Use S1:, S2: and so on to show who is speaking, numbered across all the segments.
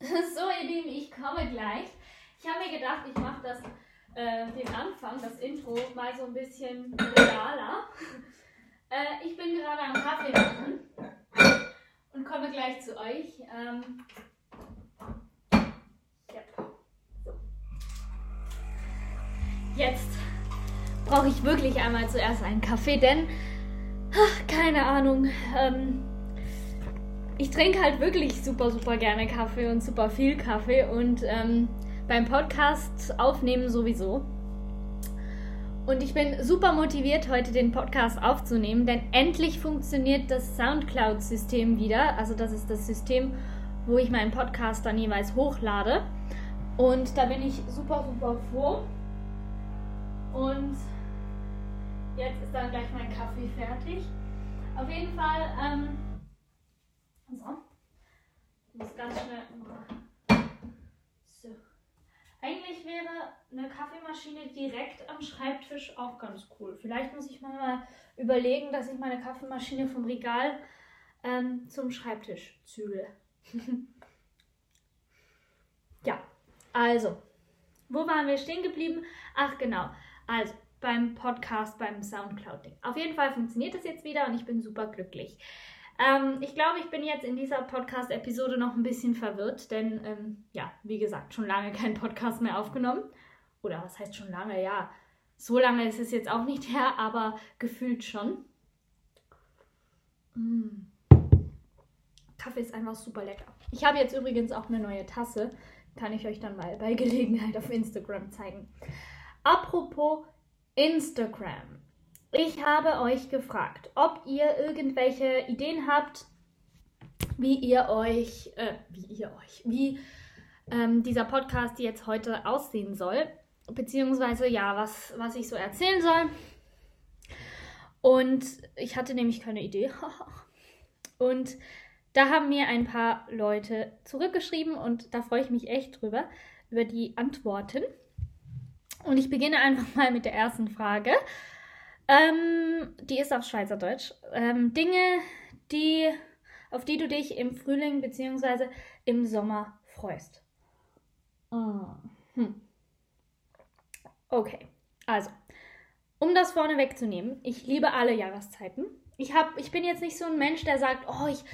S1: So, ihr Lieben, ich komme gleich. Ich habe mir gedacht, ich mache äh, den Anfang, das Intro, mal so ein bisschen realer. Äh, ich bin gerade am Kaffee machen und komme gleich zu euch. Ähm. Jetzt brauche ich wirklich einmal zuerst einen Kaffee, denn, ach, keine Ahnung, ähm, ich trinke halt wirklich super, super gerne Kaffee und super viel Kaffee und ähm, beim Podcast aufnehmen sowieso. Und ich bin super motiviert, heute den Podcast aufzunehmen, denn endlich funktioniert das Soundcloud-System wieder. Also das ist das System, wo ich meinen Podcast dann jeweils hochlade. Und da bin ich super, super froh. Und jetzt ist dann gleich mein Kaffee fertig. Auf jeden Fall ähm, so. Ich muss ganz schnell. So. Eigentlich wäre eine Kaffeemaschine direkt am Schreibtisch auch ganz cool. Vielleicht muss ich mal überlegen, dass ich meine Kaffeemaschine vom Regal ähm, zum Schreibtisch zügle. ja, also, wo waren wir stehen geblieben? Ach genau, also beim Podcast, beim Soundcloud-Ding. Auf jeden Fall funktioniert das jetzt wieder und ich bin super glücklich. Ähm, ich glaube, ich bin jetzt in dieser Podcast-Episode noch ein bisschen verwirrt, denn ähm, ja, wie gesagt, schon lange kein Podcast mehr aufgenommen. Oder was heißt schon lange? Ja, so lange ist es jetzt auch nicht her, aber gefühlt schon. Mm. Kaffee ist einfach super lecker. Ich habe jetzt übrigens auch eine neue Tasse. Kann ich euch dann mal bei Gelegenheit auf Instagram zeigen. Apropos Instagram. Ich habe euch gefragt, ob ihr irgendwelche Ideen habt, wie ihr euch, äh, wie ihr euch, wie ähm, dieser Podcast jetzt heute aussehen soll, beziehungsweise ja, was, was ich so erzählen soll. Und ich hatte nämlich keine Idee. und da haben mir ein paar Leute zurückgeschrieben und da freue ich mich echt drüber, über die Antworten. Und ich beginne einfach mal mit der ersten Frage. Ähm, die ist auf Schweizerdeutsch. Ähm, Dinge, die, auf die du dich im Frühling bzw. im Sommer freust. Oh. Hm. Okay, also, um das vorne wegzunehmen, ich liebe alle Jahreszeiten. Ich, hab, ich bin jetzt nicht so ein Mensch, der sagt, oh, ich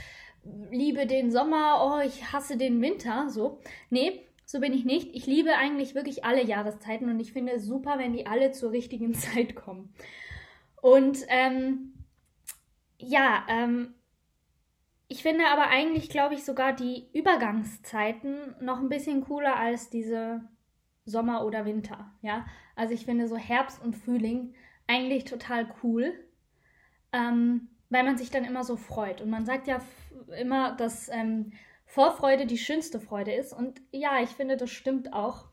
S1: liebe den Sommer, oh, ich hasse den Winter, so. Nee, so bin ich nicht. Ich liebe eigentlich wirklich alle Jahreszeiten und ich finde es super, wenn die alle zur richtigen Zeit kommen. Und ähm, ja, ähm, ich finde aber eigentlich, glaube ich, sogar die Übergangszeiten noch ein bisschen cooler als diese Sommer oder Winter. Ja, also ich finde so Herbst und Frühling eigentlich total cool, ähm, weil man sich dann immer so freut. Und man sagt ja immer, dass ähm, Vorfreude die schönste Freude ist. Und ja, ich finde, das stimmt auch.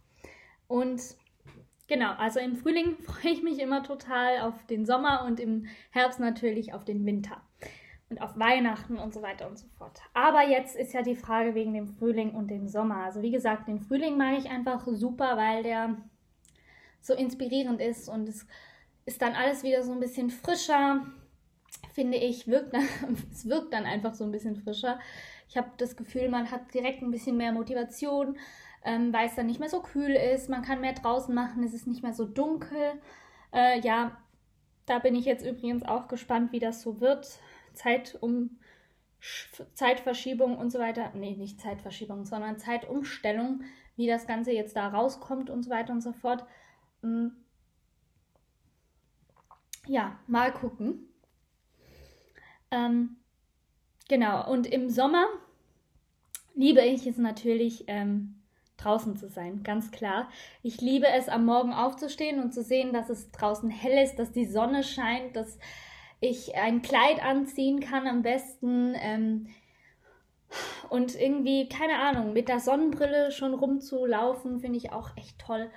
S1: Und Genau, also im Frühling freue ich mich immer total auf den Sommer und im Herbst natürlich auf den Winter und auf Weihnachten und so weiter und so fort. Aber jetzt ist ja die Frage wegen dem Frühling und dem Sommer. Also wie gesagt, den Frühling mag ich einfach super, weil der so inspirierend ist und es ist dann alles wieder so ein bisschen frischer, finde ich. Wirkt dann, es wirkt dann einfach so ein bisschen frischer. Ich habe das Gefühl, man hat direkt ein bisschen mehr Motivation ähm, weil es dann nicht mehr so kühl ist. Man kann mehr draußen machen, es ist nicht mehr so dunkel. Äh, ja, da bin ich jetzt übrigens auch gespannt, wie das so wird. Zeit um Zeitverschiebung und so weiter. Nee, nicht Zeitverschiebung, sondern Zeitumstellung, wie das Ganze jetzt da rauskommt und so weiter und so fort. Hm. Ja, mal gucken. Ähm, genau, und im Sommer liebe ich es natürlich, ähm, draußen zu sein, ganz klar. Ich liebe es, am Morgen aufzustehen und zu sehen, dass es draußen hell ist, dass die Sonne scheint, dass ich ein Kleid anziehen kann am besten. Ähm, und irgendwie, keine Ahnung, mit der Sonnenbrille schon rumzulaufen, finde ich auch echt toll.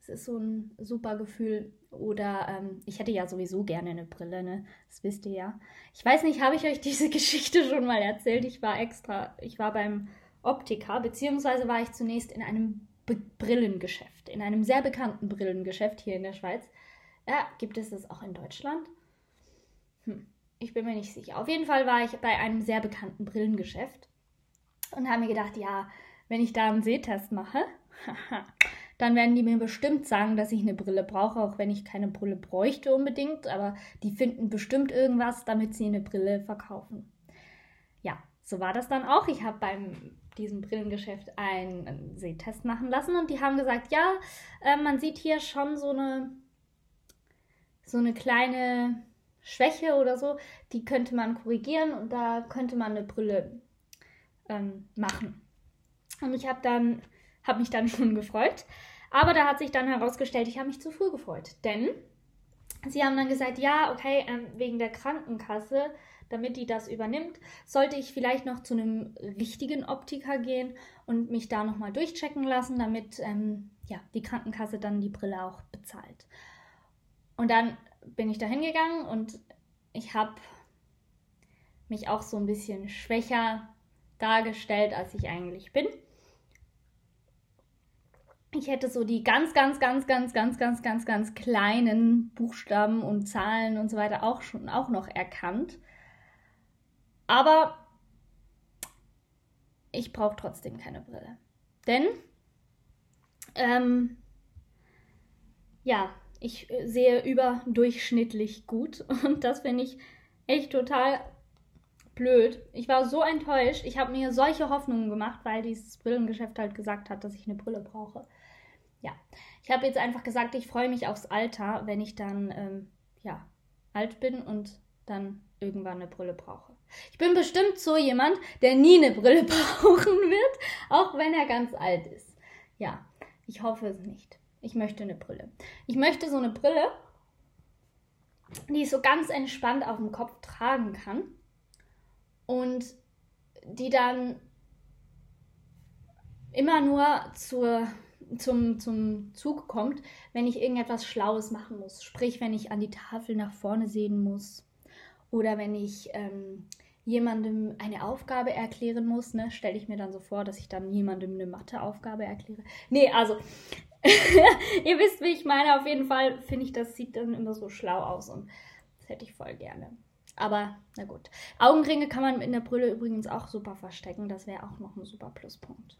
S1: Es ist so ein super Gefühl. Oder ähm, ich hätte ja sowieso gerne eine Brille, ne? Das wisst ihr ja. Ich weiß nicht, habe ich euch diese Geschichte schon mal erzählt? Ich war extra, ich war beim Optiker, beziehungsweise war ich zunächst in einem Be Brillengeschäft, in einem sehr bekannten Brillengeschäft hier in der Schweiz. Ja, gibt es das auch in Deutschland? Hm, ich bin mir nicht sicher. Auf jeden Fall war ich bei einem sehr bekannten Brillengeschäft und habe mir gedacht, ja, wenn ich da einen Sehtest mache, dann werden die mir bestimmt sagen, dass ich eine Brille brauche, auch wenn ich keine Brille bräuchte unbedingt. Aber die finden bestimmt irgendwas, damit sie eine Brille verkaufen. Ja, so war das dann auch. Ich habe beim diesem Brillengeschäft einen Sehtest machen lassen. Und die haben gesagt, ja, äh, man sieht hier schon so eine so eine kleine Schwäche oder so, die könnte man korrigieren und da könnte man eine Brille ähm, machen. Und ich habe dann habe mich dann schon gefreut, aber da hat sich dann herausgestellt, ich habe mich zu früh gefreut, denn sie haben dann gesagt, ja, okay, ähm, wegen der Krankenkasse, damit die das übernimmt, sollte ich vielleicht noch zu einem richtigen Optiker gehen und mich da nochmal durchchecken lassen, damit ähm, ja, die Krankenkasse dann die Brille auch bezahlt. Und dann bin ich da hingegangen und ich habe mich auch so ein bisschen schwächer dargestellt, als ich eigentlich bin ich hätte so die ganz, ganz, ganz, ganz, ganz, ganz, ganz, ganz kleinen Buchstaben und Zahlen und so weiter auch schon auch noch erkannt. Aber ich brauche trotzdem keine Brille. Denn, ähm, ja, ich sehe überdurchschnittlich gut und das finde ich echt total blöd. Ich war so enttäuscht. Ich habe mir solche Hoffnungen gemacht, weil dieses Brillengeschäft halt gesagt hat, dass ich eine Brille brauche ja, ich habe jetzt einfach gesagt, ich freue mich aufs Alter, wenn ich dann ähm, ja alt bin und dann irgendwann eine Brille brauche. Ich bin bestimmt so jemand, der nie eine Brille brauchen wird, auch wenn er ganz alt ist. Ja, ich hoffe es nicht. Ich möchte eine Brille. Ich möchte so eine Brille, die ich so ganz entspannt auf dem Kopf tragen kann und die dann immer nur zur zum, zum Zug kommt, wenn ich irgendetwas Schlaues machen muss. Sprich, wenn ich an die Tafel nach vorne sehen muss oder wenn ich ähm, jemandem eine Aufgabe erklären muss, ne, stelle ich mir dann so vor, dass ich dann jemandem eine Matheaufgabe erkläre. Nee, also, ihr wisst, wie ich meine. Auf jeden Fall finde ich, das sieht dann immer so schlau aus und das hätte ich voll gerne. Aber na gut. Augenringe kann man in der Brille übrigens auch super verstecken. Das wäre auch noch ein super Pluspunkt.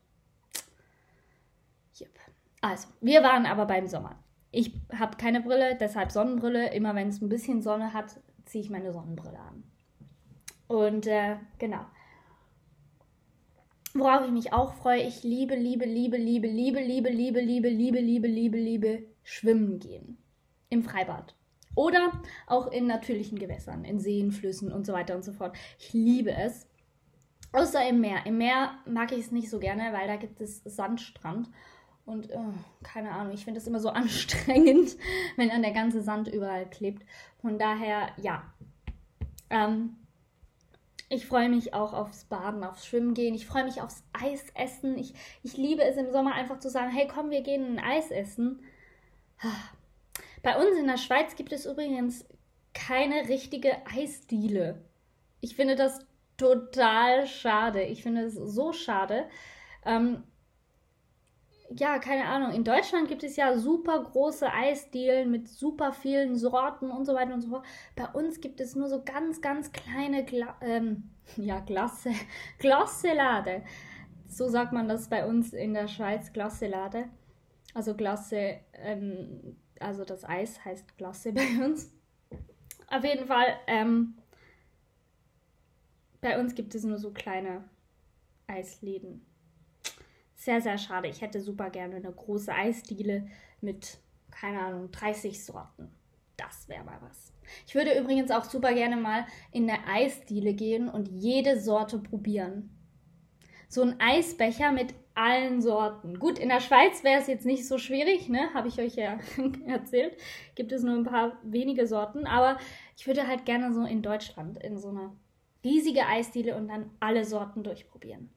S1: Yep. Also, wir waren aber beim Sommer. Ich habe keine Brille, deshalb Sonnenbrille. Immer wenn es ein bisschen Sonne hat, ziehe ich meine Sonnenbrille an. Und äh, genau. Worauf ich mich auch freue, ich liebe, liebe, liebe, liebe, liebe, liebe, liebe, liebe, liebe, liebe, liebe, liebe schwimmen gehen. Im Freibad. Oder auch in natürlichen Gewässern, in Seen, Flüssen und so weiter und so fort. Ich liebe es. Außer im Meer. Im Meer mag ich es nicht so gerne, weil da gibt es Sandstrand. Und oh, keine Ahnung, ich finde es immer so anstrengend, wenn dann der ganze Sand überall klebt. Von daher, ja. Ähm, ich freue mich auch aufs Baden, aufs Schwimmen gehen. Ich freue mich aufs Eis essen. Ich, ich liebe es im Sommer einfach zu sagen, hey, komm, wir gehen ein Eis essen. Bei uns in der Schweiz gibt es übrigens keine richtige Eisdiele. Ich finde das total schade. Ich finde es so schade. Ähm, ja, keine Ahnung, in Deutschland gibt es ja super große Eisdielen mit super vielen Sorten und so weiter und so fort. Bei uns gibt es nur so ganz, ganz kleine Gla ähm, ja, Glasse, Glasselade. So sagt man das bei uns in der Schweiz, Glasselade. Also Glasse, ähm, also das Eis heißt Glasse bei uns. Auf jeden Fall, ähm, bei uns gibt es nur so kleine Eisläden sehr, sehr schade. Ich hätte super gerne eine große Eisdiele mit, keine Ahnung, 30 Sorten. Das wäre mal was. Ich würde übrigens auch super gerne mal in eine Eisdiele gehen und jede Sorte probieren. So ein Eisbecher mit allen Sorten. Gut, in der Schweiz wäre es jetzt nicht so schwierig, ne? Habe ich euch ja erzählt. Gibt es nur ein paar wenige Sorten. Aber ich würde halt gerne so in Deutschland in so eine riesige Eisdiele und dann alle Sorten durchprobieren.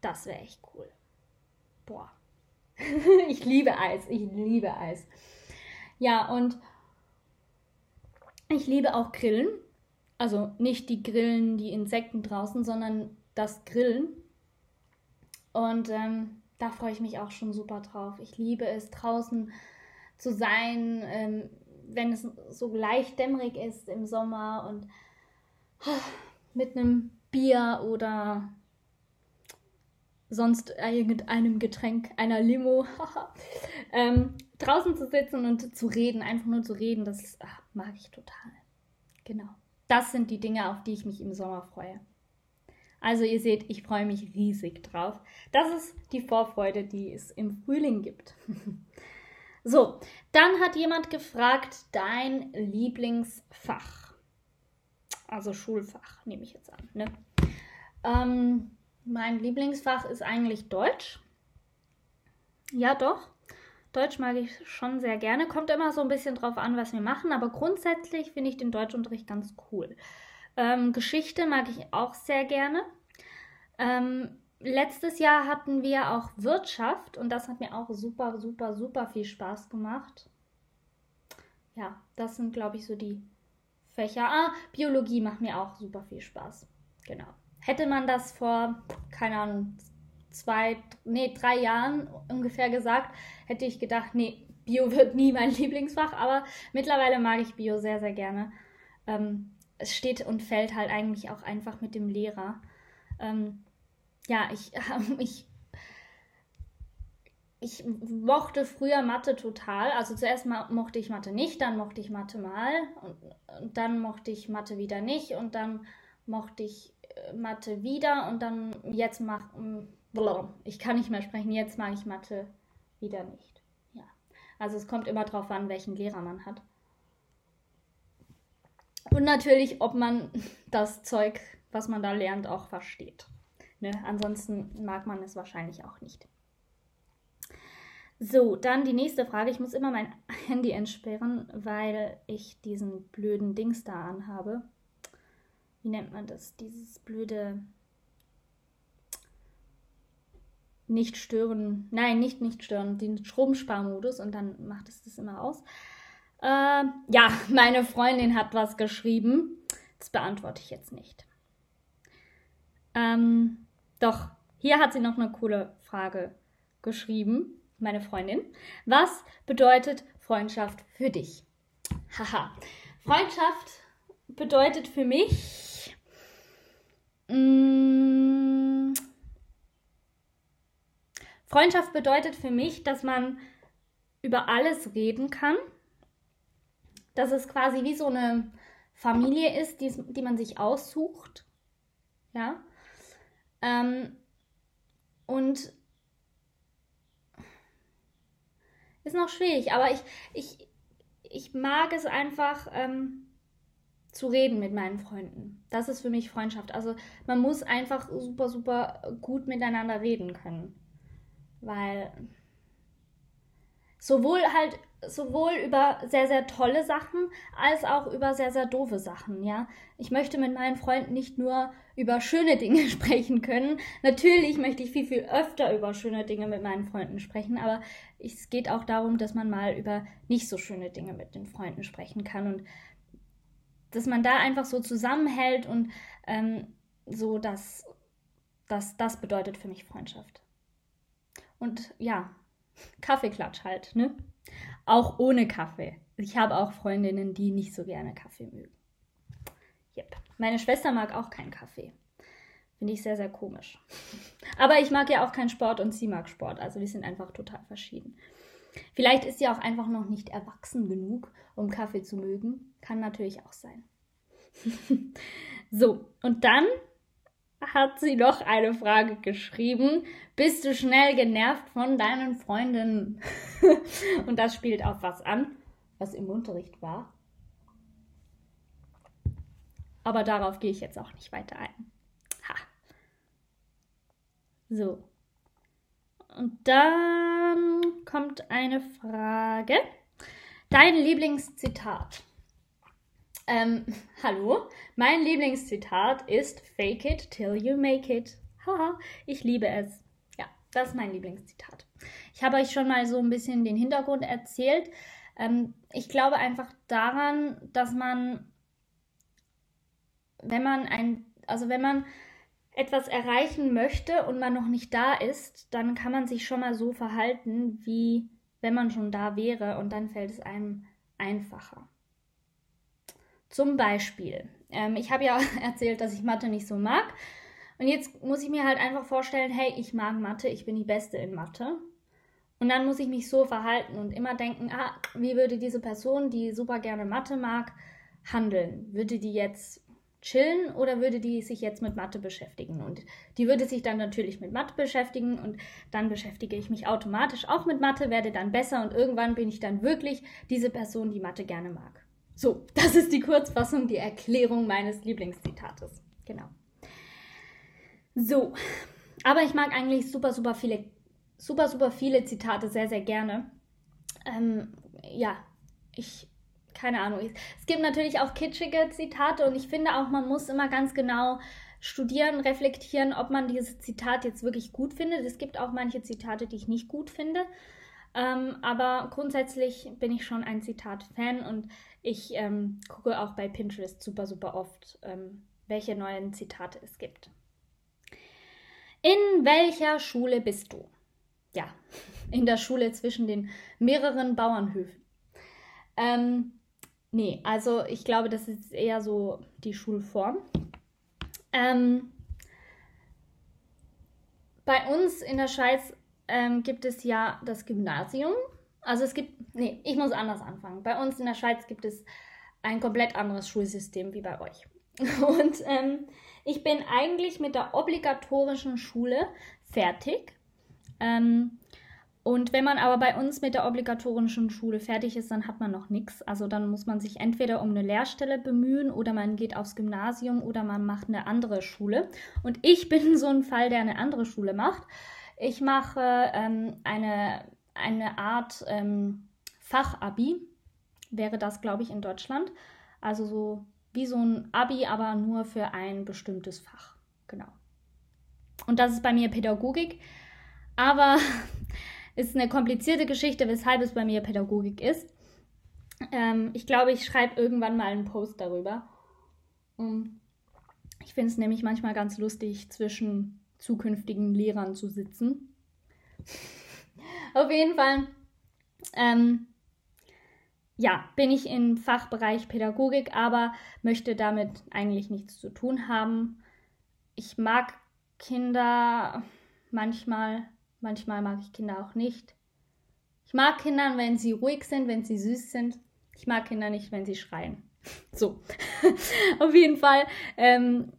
S1: Das wäre echt cool. Boah. ich liebe Eis. Ich liebe Eis. Ja, und ich liebe auch Grillen. Also nicht die Grillen, die Insekten draußen, sondern das Grillen. Und ähm, da freue ich mich auch schon super drauf. Ich liebe es, draußen zu sein, ähm, wenn es so leicht dämmerig ist im Sommer und oh, mit einem Bier oder sonst irgendeinem Getränk, einer Limo, ähm, draußen zu sitzen und zu reden, einfach nur zu reden, das ach, mag ich total. Genau. Das sind die Dinge, auf die ich mich im Sommer freue. Also ihr seht, ich freue mich riesig drauf. Das ist die Vorfreude, die es im Frühling gibt. so, dann hat jemand gefragt, dein Lieblingsfach. Also Schulfach, nehme ich jetzt an. Ne? Ähm, mein Lieblingsfach ist eigentlich Deutsch. Ja, doch. Deutsch mag ich schon sehr gerne. Kommt immer so ein bisschen drauf an, was wir machen, aber grundsätzlich finde ich den Deutschunterricht ganz cool. Ähm, Geschichte mag ich auch sehr gerne. Ähm, letztes Jahr hatten wir auch Wirtschaft und das hat mir auch super, super, super viel Spaß gemacht. Ja, das sind, glaube ich, so die Fächer. Ah, Biologie macht mir auch super viel Spaß. Genau. Hätte man das vor, keine Ahnung, zwei, nee, drei Jahren ungefähr gesagt, hätte ich gedacht, nee, Bio wird nie mein Lieblingsfach, aber mittlerweile mag ich Bio sehr, sehr gerne. Ähm, es steht und fällt halt eigentlich auch einfach mit dem Lehrer. Ähm, ja, ich, ich, ich mochte früher Mathe total. Also zuerst mal mochte ich Mathe nicht, dann mochte ich Mathe mal und, und dann mochte ich Mathe wieder nicht und dann mochte ich Mathe wieder und dann jetzt mach mm, ich kann nicht mehr sprechen, jetzt mag ich Mathe wieder nicht. Ja. Also es kommt immer darauf an, welchen Lehrer man hat. Und natürlich, ob man das Zeug, was man da lernt, auch versteht. Ne? Ansonsten mag man es wahrscheinlich auch nicht. So, dann die nächste Frage. Ich muss immer mein Handy entsperren, weil ich diesen blöden Dings da anhabe. Wie nennt man das? Dieses blöde nicht stören, nein, nicht nicht stören, den Stromsparmodus und dann macht es das immer aus. Äh, ja, meine Freundin hat was geschrieben. Das beantworte ich jetzt nicht. Ähm, doch, hier hat sie noch eine coole Frage geschrieben, meine Freundin. Was bedeutet Freundschaft für dich? Haha. Freundschaft bedeutet für mich. Mm, Freundschaft bedeutet für mich, dass man über alles reden kann. Dass es quasi wie so eine Familie ist, die, die man sich aussucht. Ja. Ähm, und ist noch schwierig, aber ich, ich, ich mag es einfach ähm, zu reden mit meinen Freunden. Das ist für mich Freundschaft. Also man muss einfach super, super gut miteinander reden können. Weil sowohl halt sowohl über sehr, sehr tolle Sachen als auch über sehr, sehr doofe Sachen, ja. Ich möchte mit meinen Freunden nicht nur über schöne Dinge sprechen können. Natürlich möchte ich viel, viel öfter über schöne Dinge mit meinen Freunden sprechen, aber es geht auch darum, dass man mal über nicht so schöne Dinge mit den Freunden sprechen kann und dass man da einfach so zusammenhält und ähm, so, dass das, das bedeutet für mich Freundschaft. Und ja, Kaffeeklatsch halt, ne? Auch ohne Kaffee. Ich habe auch Freundinnen, die nicht so gerne Kaffee mögen. Yep. Meine Schwester mag auch keinen Kaffee. Finde ich sehr, sehr komisch. Aber ich mag ja auch keinen Sport und sie mag Sport. Also wir sind einfach total verschieden. Vielleicht ist sie auch einfach noch nicht erwachsen genug, um Kaffee zu mögen. Kann natürlich auch sein. so, und dann hat sie noch eine Frage geschrieben. Bist du schnell genervt von deinen Freunden? Und das spielt auf was an, was im Unterricht war. Aber darauf gehe ich jetzt auch nicht weiter ein. Ha. So. Und dann kommt eine Frage. Dein Lieblingszitat. Ähm, hallo, mein Lieblingszitat ist Fake it till you make it. Haha, ich liebe es. Ja, das ist mein Lieblingszitat. Ich habe euch schon mal so ein bisschen den Hintergrund erzählt. Ähm, ich glaube einfach daran, dass man, wenn man ein, also wenn man etwas erreichen möchte und man noch nicht da ist, dann kann man sich schon mal so verhalten, wie wenn man schon da wäre und dann fällt es einem einfacher. Zum Beispiel, ähm, ich habe ja erzählt, dass ich Mathe nicht so mag. Und jetzt muss ich mir halt einfach vorstellen, hey, ich mag Mathe, ich bin die Beste in Mathe. Und dann muss ich mich so verhalten und immer denken, ah, wie würde diese Person, die super gerne Mathe mag, handeln? Würde die jetzt chillen oder würde die sich jetzt mit Mathe beschäftigen? Und die würde sich dann natürlich mit Mathe beschäftigen und dann beschäftige ich mich automatisch auch mit Mathe, werde dann besser und irgendwann bin ich dann wirklich diese Person, die Mathe gerne mag. So, das ist die Kurzfassung, die Erklärung meines Lieblingszitates. Genau. So, aber ich mag eigentlich super, super viele, super, super viele Zitate sehr, sehr gerne. Ähm, ja, ich keine Ahnung. Es gibt natürlich auch kitschige Zitate und ich finde auch, man muss immer ganz genau studieren, reflektieren, ob man dieses Zitat jetzt wirklich gut findet. Es gibt auch manche Zitate, die ich nicht gut finde. Ähm, aber grundsätzlich bin ich schon ein Zitat-Fan und ich ähm, gucke auch bei Pinterest super, super oft, ähm, welche neuen Zitate es gibt. In welcher Schule bist du? Ja, in der Schule zwischen den mehreren Bauernhöfen. Ähm, Nee, also ich glaube, das ist eher so die Schulform. Ähm, bei uns in der Schweiz ähm, gibt es ja das Gymnasium. Also es gibt, nee, ich muss anders anfangen. Bei uns in der Schweiz gibt es ein komplett anderes Schulsystem wie bei euch. Und ähm, ich bin eigentlich mit der obligatorischen Schule fertig. Ähm, und wenn man aber bei uns mit der obligatorischen Schule fertig ist, dann hat man noch nichts. Also dann muss man sich entweder um eine Lehrstelle bemühen oder man geht aufs Gymnasium oder man macht eine andere Schule. Und ich bin so ein Fall, der eine andere Schule macht. Ich mache ähm, eine, eine Art ähm, Fachabi, wäre das, glaube ich, in Deutschland. Also so wie so ein Abi, aber nur für ein bestimmtes Fach. Genau. Und das ist bei mir Pädagogik. Aber ist eine komplizierte Geschichte, weshalb es bei mir Pädagogik ist. Ähm, ich glaube, ich schreibe irgendwann mal einen Post darüber. Ähm, ich finde es nämlich manchmal ganz lustig, zwischen zukünftigen Lehrern zu sitzen. Auf jeden Fall, ähm, ja, bin ich im Fachbereich Pädagogik, aber möchte damit eigentlich nichts zu tun haben. Ich mag Kinder manchmal Manchmal mag ich Kinder auch nicht. Ich mag Kinder, wenn sie ruhig sind, wenn sie süß sind. Ich mag Kinder nicht, wenn sie schreien. So, auf jeden Fall, ähm,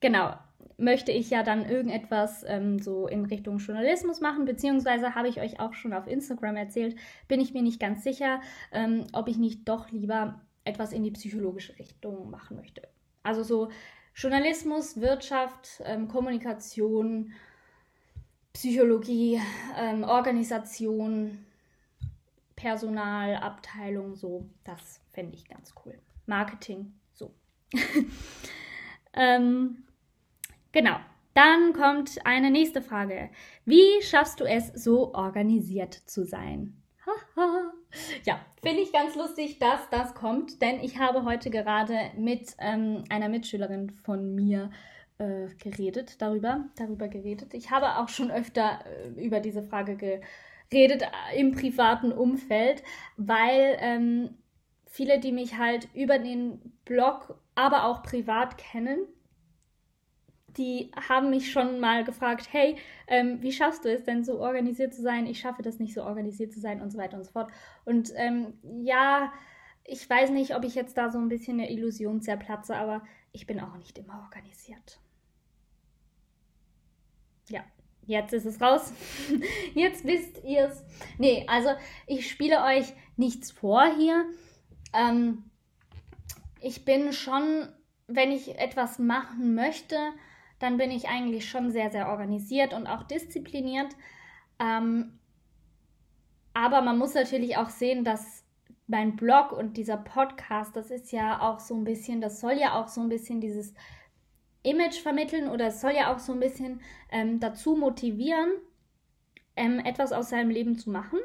S1: genau, möchte ich ja dann irgendetwas ähm, so in Richtung Journalismus machen, beziehungsweise habe ich euch auch schon auf Instagram erzählt, bin ich mir nicht ganz sicher, ähm, ob ich nicht doch lieber etwas in die psychologische Richtung machen möchte. Also so Journalismus, Wirtschaft, ähm, Kommunikation, Psychologie, ähm, Organisation, Personal, Abteilung, so, das fände ich ganz cool. Marketing, so. ähm, genau. Dann kommt eine nächste Frage. Wie schaffst du es, so organisiert zu sein? ja, finde ich ganz lustig, dass das kommt, denn ich habe heute gerade mit ähm, einer Mitschülerin von mir äh, geredet, darüber, darüber geredet. Ich habe auch schon öfter äh, über diese Frage geredet äh, im privaten Umfeld, weil ähm, viele, die mich halt über den Blog, aber auch privat kennen, die haben mich schon mal gefragt, hey, ähm, wie schaffst du es denn so organisiert zu sein? Ich schaffe das nicht so organisiert zu sein und so weiter und so fort. Und ähm, ja, ich weiß nicht, ob ich jetzt da so ein bisschen eine Illusion zerplatze, aber ich bin auch nicht immer organisiert ja, jetzt ist es raus. jetzt wisst ihr es. Nee, also ich spiele euch nichts vor hier. Ähm, ich bin schon, wenn ich etwas machen möchte, dann bin ich eigentlich schon sehr, sehr organisiert und auch diszipliniert. Ähm, aber man muss natürlich auch sehen, dass mein Blog und dieser Podcast, das ist ja auch so ein bisschen, das soll ja auch so ein bisschen dieses Image vermitteln oder es soll ja auch so ein bisschen ähm, dazu motivieren, ähm, etwas aus seinem Leben zu machen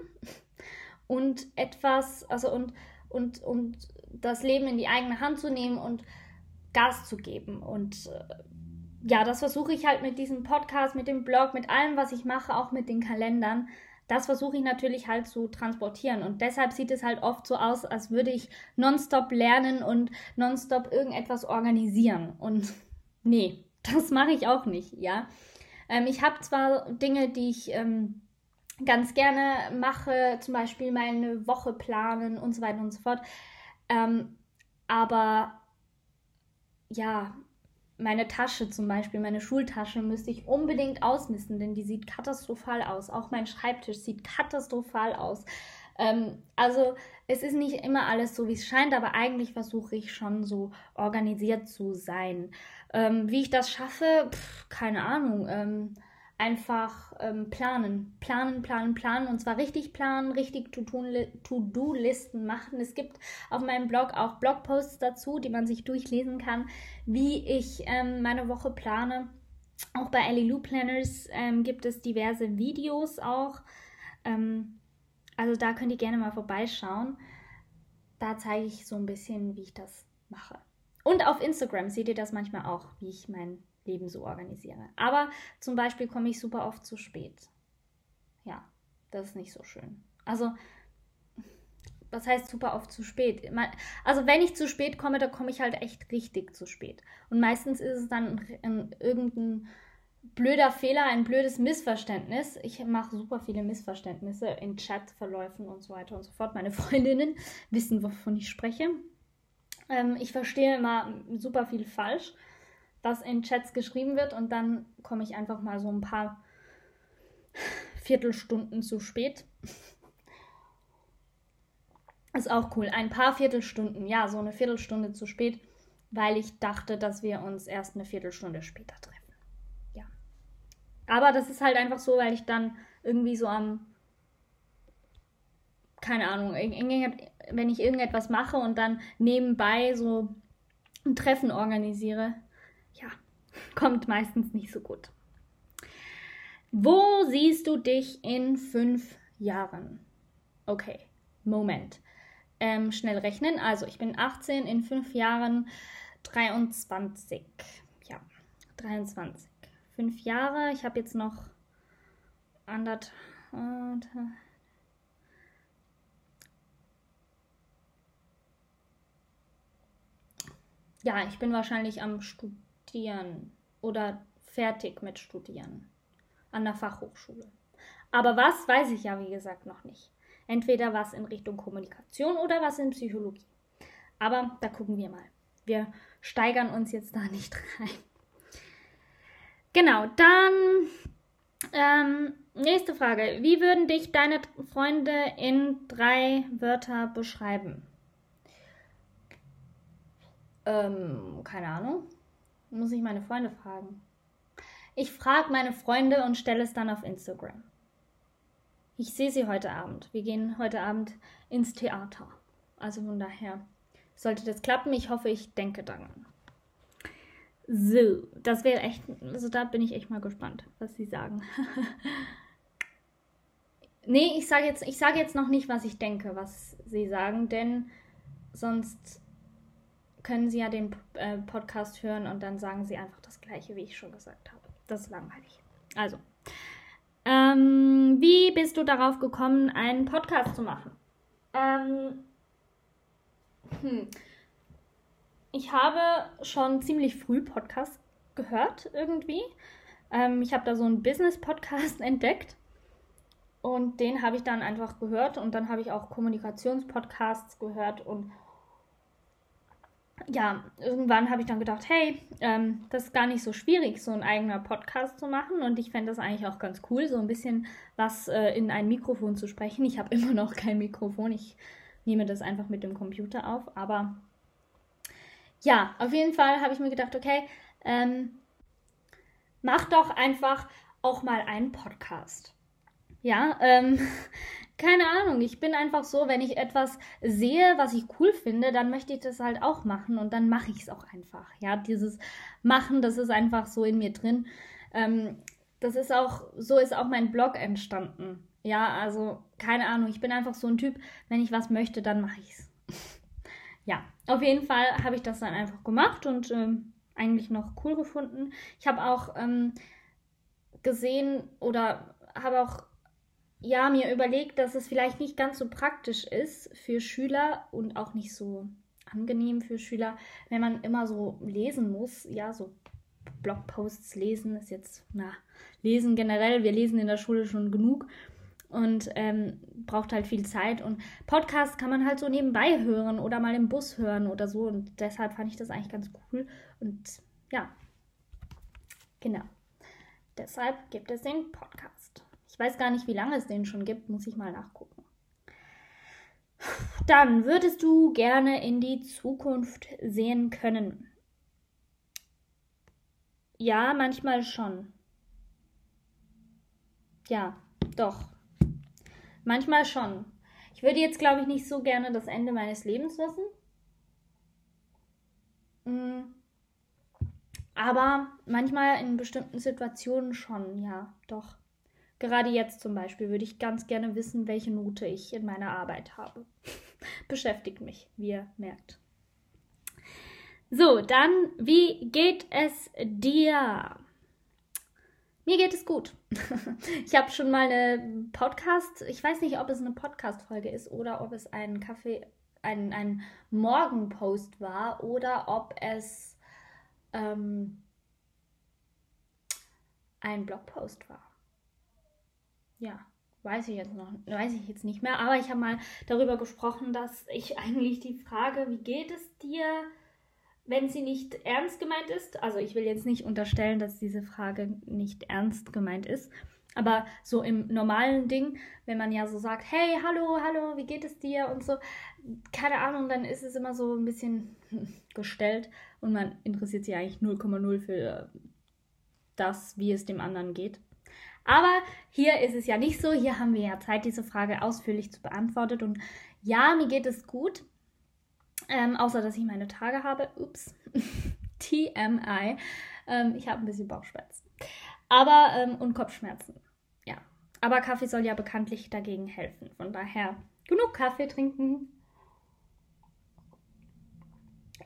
S1: und etwas, also und, und, und das Leben in die eigene Hand zu nehmen und Gas zu geben. Und äh, ja, das versuche ich halt mit diesem Podcast, mit dem Blog, mit allem, was ich mache, auch mit den Kalendern. Das versuche ich natürlich halt zu transportieren. Und deshalb sieht es halt oft so aus, als würde ich nonstop lernen und nonstop irgendetwas organisieren. Und Nee, Das mache ich auch nicht, ja. Ähm, ich habe zwar Dinge, die ich ähm, ganz gerne mache, zum Beispiel meine Woche planen und so weiter und so fort. Ähm, aber ja, meine Tasche zum Beispiel, meine Schultasche, müsste ich unbedingt ausmisten, denn die sieht katastrophal aus. Auch mein Schreibtisch sieht katastrophal aus. Ähm, also es ist nicht immer alles so, wie es scheint, aber eigentlich versuche ich schon so organisiert zu sein. Ähm, wie ich das schaffe, Pff, keine Ahnung. Ähm, einfach ähm, planen, planen, planen, planen und zwar richtig planen, richtig To-Do-Listen machen. Es gibt auf meinem Blog auch Blogposts dazu, die man sich durchlesen kann, wie ich ähm, meine Woche plane. Auch bei Ellie Lou Planners ähm, gibt es diverse Videos auch. Ähm, also da könnt ihr gerne mal vorbeischauen. Da zeige ich so ein bisschen, wie ich das mache. Und auf Instagram seht ihr das manchmal auch, wie ich mein Leben so organisiere. Aber zum Beispiel komme ich super oft zu spät. Ja, das ist nicht so schön. Also, was heißt super oft zu spät? Also, wenn ich zu spät komme, dann komme ich halt echt richtig zu spät. Und meistens ist es dann irgendein blöder Fehler, ein blödes Missverständnis. Ich mache super viele Missverständnisse in Chatverläufen und so weiter und so fort. Meine Freundinnen wissen, wovon ich spreche. Ähm, ich verstehe immer super viel falsch was in Chats geschrieben wird und dann komme ich einfach mal so ein paar Viertelstunden zu spät. Ist auch cool. Ein paar Viertelstunden, ja, so eine Viertelstunde zu spät, weil ich dachte, dass wir uns erst eine Viertelstunde später treffen. Ja. Aber das ist halt einfach so, weil ich dann irgendwie so am, keine Ahnung, wenn ich irgendetwas mache und dann nebenbei so ein Treffen organisiere, ja, kommt meistens nicht so gut. Wo siehst du dich in fünf Jahren? Okay, Moment. Ähm, schnell rechnen. Also ich bin 18, in fünf Jahren 23. Ja, 23. Fünf Jahre. Ich habe jetzt noch anderthalb. Ja, ich bin wahrscheinlich am Studieren oder fertig mit studieren an der Fachhochschule. Aber was weiß ich ja, wie gesagt, noch nicht. Entweder was in Richtung Kommunikation oder was in Psychologie. Aber da gucken wir mal. Wir steigern uns jetzt da nicht rein. Genau, dann ähm, nächste Frage. Wie würden dich deine Freunde in drei Wörter beschreiben? Ähm, keine Ahnung. Muss ich meine Freunde fragen. Ich frage meine Freunde und stelle es dann auf Instagram. Ich sehe sie heute Abend. Wir gehen heute Abend ins Theater. Also von daher sollte das klappen. Ich hoffe, ich denke daran. So, das wäre echt, also da bin ich echt mal gespannt, was sie sagen. nee, ich sage jetzt, ich jetzt noch nicht, was ich denke, was sie sagen, denn sonst können Sie ja den äh, Podcast hören und dann sagen Sie einfach das Gleiche, wie ich schon gesagt habe. Das ist langweilig. Also, ähm, wie bist du darauf gekommen, einen Podcast zu machen? Ähm, hm. Ich habe schon ziemlich früh Podcasts gehört irgendwie. Ähm, ich habe da so einen Business-Podcast entdeckt und den habe ich dann einfach gehört und dann habe ich auch Kommunikationspodcasts gehört und ja, irgendwann habe ich dann gedacht, hey, ähm, das ist gar nicht so schwierig, so ein eigener Podcast zu machen. Und ich fände das eigentlich auch ganz cool, so ein bisschen was äh, in ein Mikrofon zu sprechen. Ich habe immer noch kein Mikrofon. Ich nehme das einfach mit dem Computer auf. Aber ja, auf jeden Fall habe ich mir gedacht, okay, ähm, mach doch einfach auch mal einen Podcast. Ja, ähm, keine Ahnung, ich bin einfach so, wenn ich etwas sehe, was ich cool finde, dann möchte ich das halt auch machen und dann mache ich es auch einfach. Ja, dieses Machen, das ist einfach so in mir drin. Ähm, das ist auch, so ist auch mein Blog entstanden. Ja, also keine Ahnung, ich bin einfach so ein Typ, wenn ich was möchte, dann mache ich es. ja, auf jeden Fall habe ich das dann einfach gemacht und ähm, eigentlich noch cool gefunden. Ich habe auch ähm, gesehen oder habe auch ja, mir überlegt, dass es vielleicht nicht ganz so praktisch ist für Schüler und auch nicht so angenehm für Schüler, wenn man immer so lesen muss, ja, so Blogposts lesen ist jetzt, na, lesen generell, wir lesen in der Schule schon genug und ähm, braucht halt viel Zeit. Und Podcasts kann man halt so nebenbei hören oder mal im Bus hören oder so. Und deshalb fand ich das eigentlich ganz cool. Und ja, genau. Deshalb gibt es den Podcast. Ich weiß gar nicht, wie lange es den schon gibt, muss ich mal nachgucken. Dann würdest du gerne in die Zukunft sehen können. Ja, manchmal schon. Ja, doch. Manchmal schon. Ich würde jetzt, glaube ich, nicht so gerne das Ende meines Lebens wissen. Mm. Aber manchmal in bestimmten Situationen schon, ja, doch. Gerade jetzt zum Beispiel würde ich ganz gerne wissen, welche Note ich in meiner Arbeit habe. Beschäftigt mich, wie ihr merkt. So, dann, wie geht es dir? Mir geht es gut. ich habe schon mal eine Podcast, ich weiß nicht, ob es eine Podcast-Folge ist oder ob es ein Kaffee, ein, ein Morgenpost war oder ob es ähm, ein Blogpost war. Ja, weiß ich jetzt noch, weiß ich jetzt nicht mehr, aber ich habe mal darüber gesprochen, dass ich eigentlich die Frage, wie geht es dir, wenn sie nicht ernst gemeint ist, also ich will jetzt nicht unterstellen, dass diese Frage nicht ernst gemeint ist, aber so im normalen Ding, wenn man ja so sagt, hey, hallo, hallo, wie geht es dir und so, keine Ahnung, dann ist es immer so ein bisschen gestellt und man interessiert sich eigentlich 0,0 für das, wie es dem anderen geht. Aber hier ist es ja nicht so. Hier haben wir ja Zeit, diese Frage ausführlich zu beantworten. Und ja, mir geht es gut. Ähm, außer, dass ich meine Tage habe. Ups. TMI. Ähm, ich habe ein bisschen Bauchschmerzen. Aber, ähm, und Kopfschmerzen. Ja. Aber Kaffee soll ja bekanntlich dagegen helfen. Von daher genug Kaffee trinken.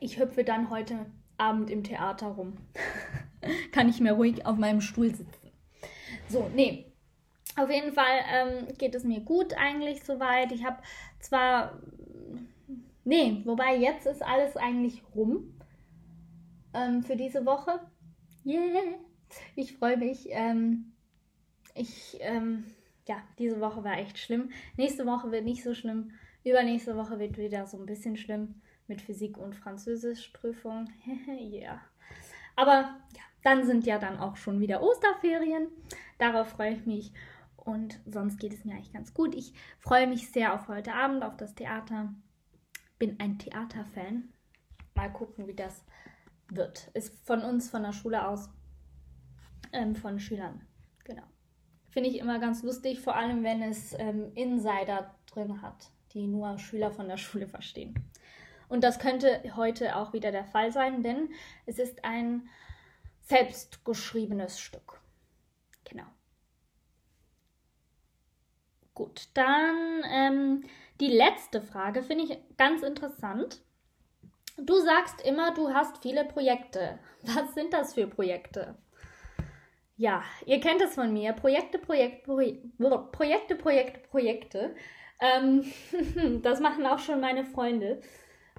S1: Ich hüpfe dann heute Abend im Theater rum. Kann ich mehr ruhig auf meinem Stuhl sitzen. So, nee. Auf jeden Fall ähm, geht es mir gut eigentlich soweit. Ich habe zwar Nee, wobei jetzt ist alles eigentlich rum ähm, für diese Woche. Yeah! Ich freue mich. Ähm, ich, ähm, ja, diese Woche war echt schlimm. Nächste Woche wird nicht so schlimm. Übernächste Woche wird wieder so ein bisschen schlimm mit Physik und Französischprüfung. Ja. yeah. Aber ja, dann sind ja dann auch schon wieder Osterferien. Darauf freue ich mich. Und sonst geht es mir eigentlich ganz gut. Ich freue mich sehr auf heute Abend, auf das Theater bin ein Theaterfan. Mal gucken, wie das wird. Ist von uns, von der Schule aus, ähm, von Schülern. Genau. Finde ich immer ganz lustig, vor allem wenn es ähm, Insider drin hat, die nur Schüler von der Schule verstehen. Und das könnte heute auch wieder der Fall sein, denn es ist ein selbstgeschriebenes Stück. Genau. Gut, dann ähm, die letzte Frage finde ich ganz interessant. Du sagst immer, du hast viele Projekte. Was sind das für Projekte? Ja, ihr kennt es von mir. Projekte, Projekte, Projekte, Projekte, Projekte. Ähm, das machen auch schon meine Freunde.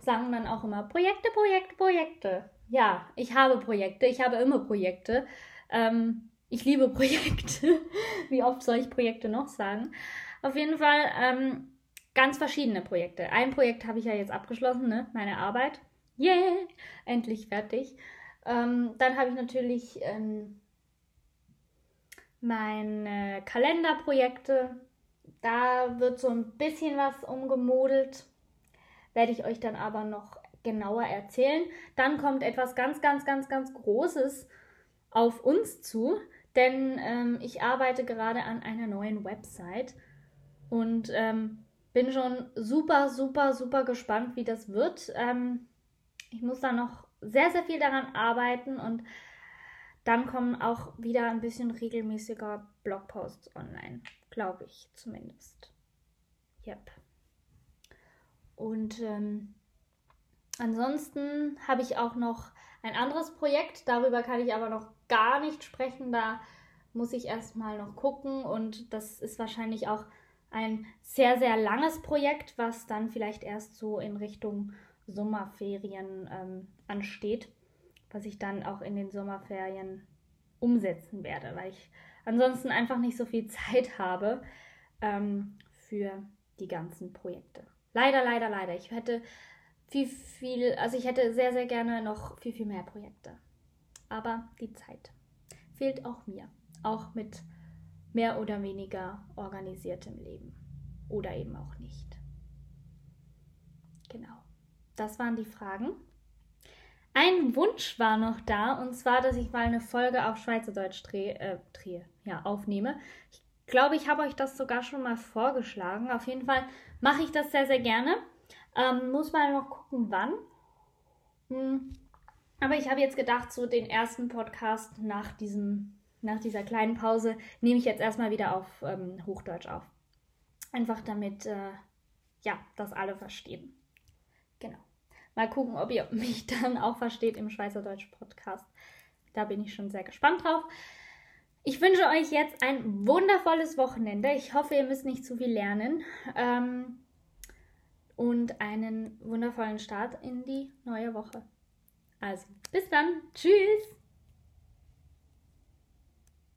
S1: Sagen dann auch immer Projekte, Projekte, Projekte. Ja, ich habe Projekte. Ich habe immer Projekte. Ähm, ich liebe Projekte. Wie oft soll ich Projekte noch sagen? Auf jeden Fall ähm, ganz verschiedene Projekte. Ein Projekt habe ich ja jetzt abgeschlossen, ne? meine Arbeit. Yeah, endlich fertig. Ähm, dann habe ich natürlich ähm, meine Kalenderprojekte. Da wird so ein bisschen was umgemodelt. Werde ich euch dann aber noch genauer erzählen. Dann kommt etwas ganz, ganz, ganz, ganz Großes auf uns zu, denn ähm, ich arbeite gerade an einer neuen Website und ähm, bin schon super, super, super gespannt, wie das wird. Ähm, ich muss da noch sehr, sehr viel daran arbeiten und dann kommen auch wieder ein bisschen regelmäßiger Blogposts online, glaube ich zumindest. Yep. Und ähm, ansonsten habe ich auch noch ein anderes Projekt, darüber kann ich aber noch gar nicht sprechen. Da muss ich erstmal noch gucken und das ist wahrscheinlich auch ein sehr, sehr langes Projekt, was dann vielleicht erst so in Richtung Sommerferien ähm, ansteht, was ich dann auch in den Sommerferien umsetzen werde, weil ich ansonsten einfach nicht so viel Zeit habe ähm, für die ganzen Projekte. Leider, leider, leider. Ich hätte viel, viel, also ich hätte sehr, sehr gerne noch viel, viel mehr Projekte. Aber die Zeit fehlt auch mir. Auch mit mehr oder weniger organisiertem Leben. Oder eben auch nicht. Genau. Das waren die Fragen. Ein Wunsch war noch da, und zwar, dass ich mal eine Folge auf Schweizerdeutsch drehe, äh, drehe ja, aufnehme. Ich glaube, ich habe euch das sogar schon mal vorgeschlagen. Auf jeden Fall mache ich das sehr, sehr gerne. Ähm, muss mal noch gucken, wann. Hm. Aber ich habe jetzt gedacht, so den ersten Podcast nach, diesem, nach dieser kleinen Pause nehme ich jetzt erstmal wieder auf ähm, Hochdeutsch auf. Einfach damit, äh, ja, das alle verstehen. Genau. Mal gucken, ob ihr mich dann auch versteht im Schweizerdeutsch Podcast. Da bin ich schon sehr gespannt drauf. Ich wünsche euch jetzt ein wundervolles Wochenende. Ich hoffe, ihr müsst nicht zu viel lernen. Ähm, und einen wundervollen Start in die neue Woche. Also, bis dann. Tschüss.